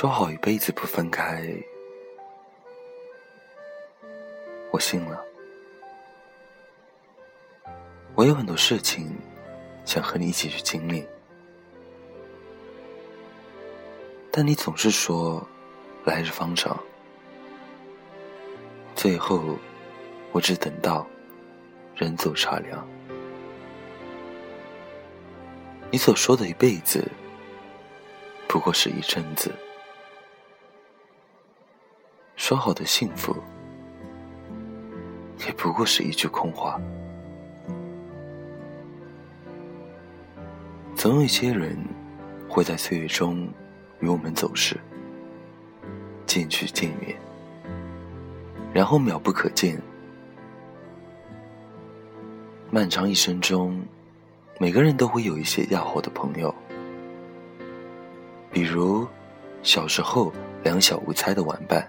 说好一辈子不分开，我信了。我有很多事情想和你一起去经历，但你总是说来日方长，最后我只等到人走茶凉。你所说的一辈子，不过是一阵子。说好的幸福，也不过是一句空话。总有一些人会在岁月中与我们走失，渐去渐远，然后渺不可见。漫长一生中，每个人都会有一些要好的朋友，比如小时候两小无猜的玩伴。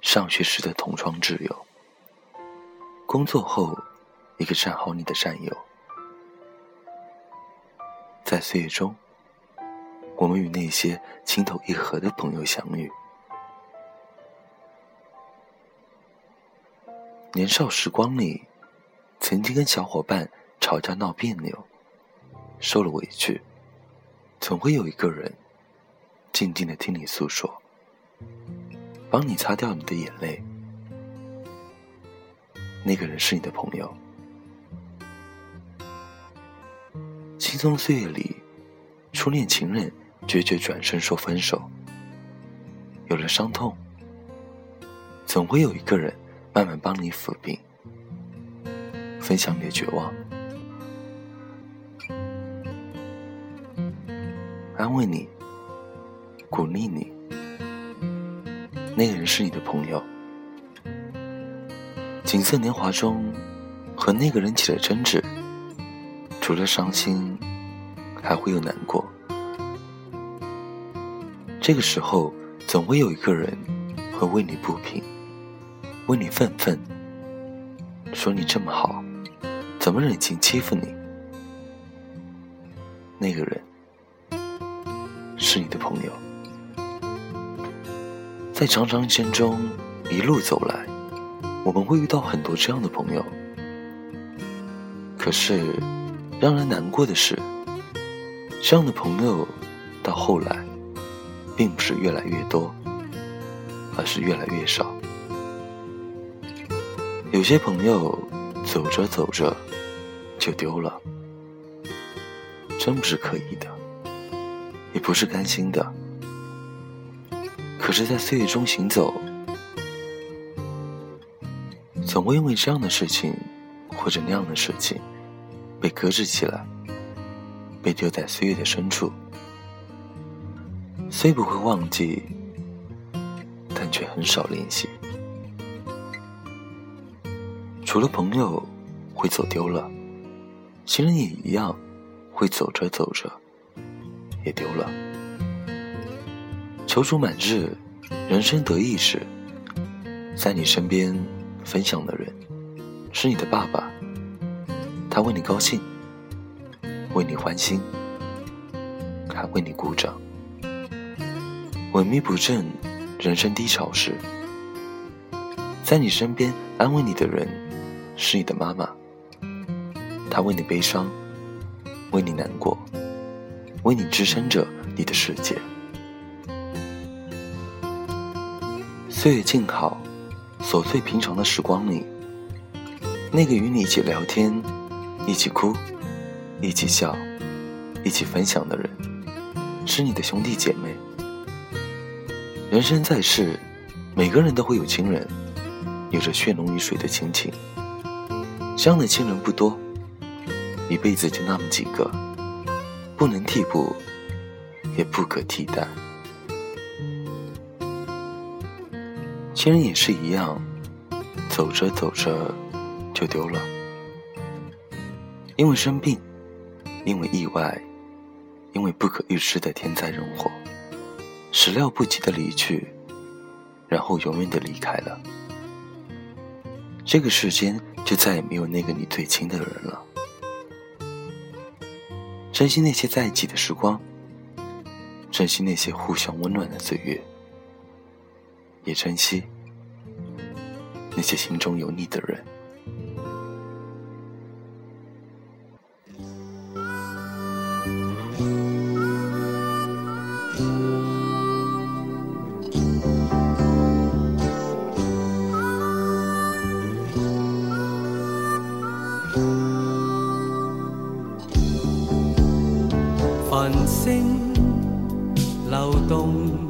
上学时的同窗挚友，工作后一个站好你的战友，在岁月中，我们与那些情投意合的朋友相遇。年少时光里，曾经跟小伙伴吵架闹别扭，受了委屈，总会有一个人静静的听你诉说。帮你擦掉你的眼泪，那个人是你的朋友。轻松岁月里，初恋情人决绝转身说分手，有了伤痛，总会有一个人慢慢帮你抚平，分享你的绝望，安慰你，鼓励你。那个人是你的朋友，锦瑟年华中，和那个人起了争执，除了伤心，还会有难过。这个时候，总会有一个人会为你不平，为你愤愤，说你这么好，怎么忍心欺负你？那个人是你的朋友。在长长一生中，一路走来，我们会遇到很多这样的朋友。可是，让人难过的是，这样的朋友到后来，并不是越来越多，而是越来越少。有些朋友走着走着就丢了，真不是刻意的，也不是甘心的。可是，在岁月中行走，总会因为这样的事情或者那样的事情，被搁置起来，被丢在岁月的深处。虽不会忘记，但却很少联系。除了朋友会走丢了，亲人也一样，会走着走着也丢了。踌躇满志，人生得意时，在你身边分享的人是你的爸爸，他为你高兴，为你欢心，还为你鼓掌。萎靡不振，人生低潮时，在你身边安慰你的人是你的妈妈，她为你悲伤，为你难过，为你支撑着你的世界。岁月静好，琐碎平常的时光里，那个与你一起聊天、一起哭、一起笑、一起分享的人，是你的兄弟姐妹。人生在世，每个人都会有亲人，有着血浓于水的亲情。这样的亲人不多，一辈子就那么几个，不能替补，也不可替代。亲人也是一样，走着走着就丢了，因为生病，因为意外，因为不可预知的天灾人祸，始料不及的离去，然后永远的离开了。这个世间就再也没有那个你最亲的人了。珍惜那些在一起的时光，珍惜那些互相温暖的岁月，也珍惜那些心中有你的人。繁星流动，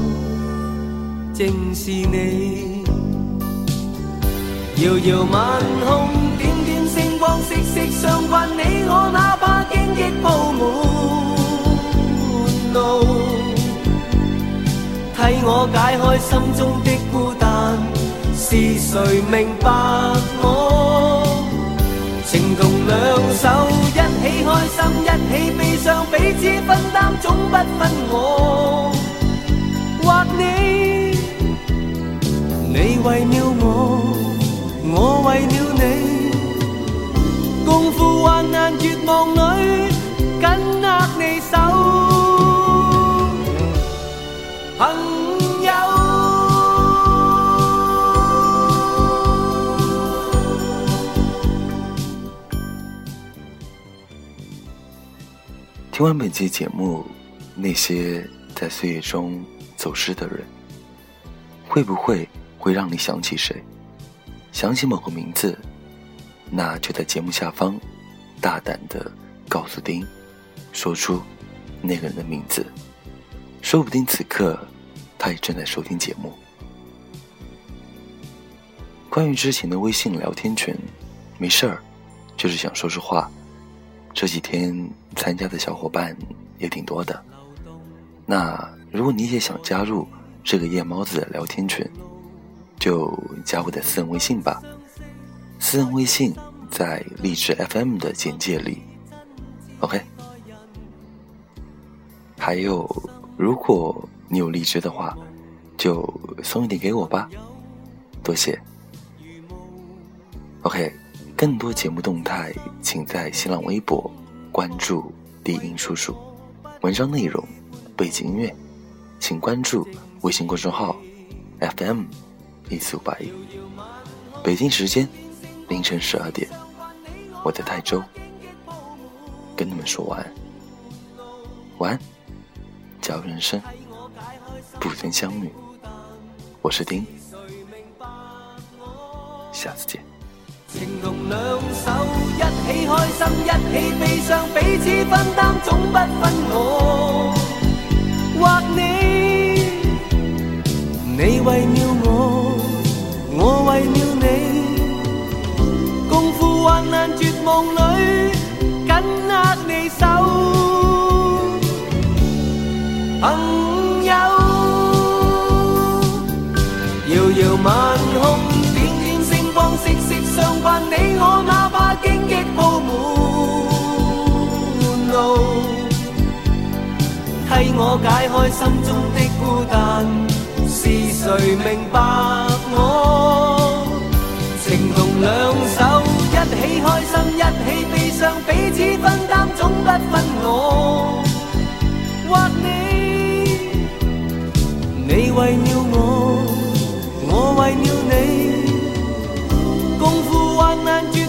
正是你。遥遥晚空，点点星光，息息相关。你我哪怕荆棘铺满路，替我解开心中的孤单。是谁明白我？情同两手，一起开心，一起悲伤，彼此分担，总不分为了我，我为了你，共赴患难绝望里，紧握你手，朋友。听完本期节目，那些在岁月中走失的人，会不会会让你想起谁？想起某个名字，那就在节目下方大胆的告诉丁，说出那个人的名字，说不定此刻他也正在收听节目。关于之前的微信聊天群，没事儿，就是想说说话。这几天参加的小伙伴也挺多的，那如果你也想加入这个夜猫子的聊天群，就加我的私人微信吧。私人微信在荔枝 FM 的简介里。OK。还有，如果你有荔枝的话，就送一点给我吧，多谢。OK。更多节目动态，请在新浪微博关注“低音叔叔”。文章内容、背景音乐，请关注微信公众号 “FM 一四五八一”。北京时间凌晨十二点，我在泰州跟你们说晚安。晚安，假如人生不曾相遇，我是丁，下次见。情同两手，一起开心，一起悲伤，彼此分担，总不分我或你。你为了我，为了你，共赴患难绝望里，紧握你手，朋友。遥遥晚空点点星光，息息相关。你我哪怕荆棘铺满路，替我解开心中的孤单，是谁明白我？一起开心，一起悲伤，彼此分担，总不分我或你。你为了我，我为了你，共赴患难。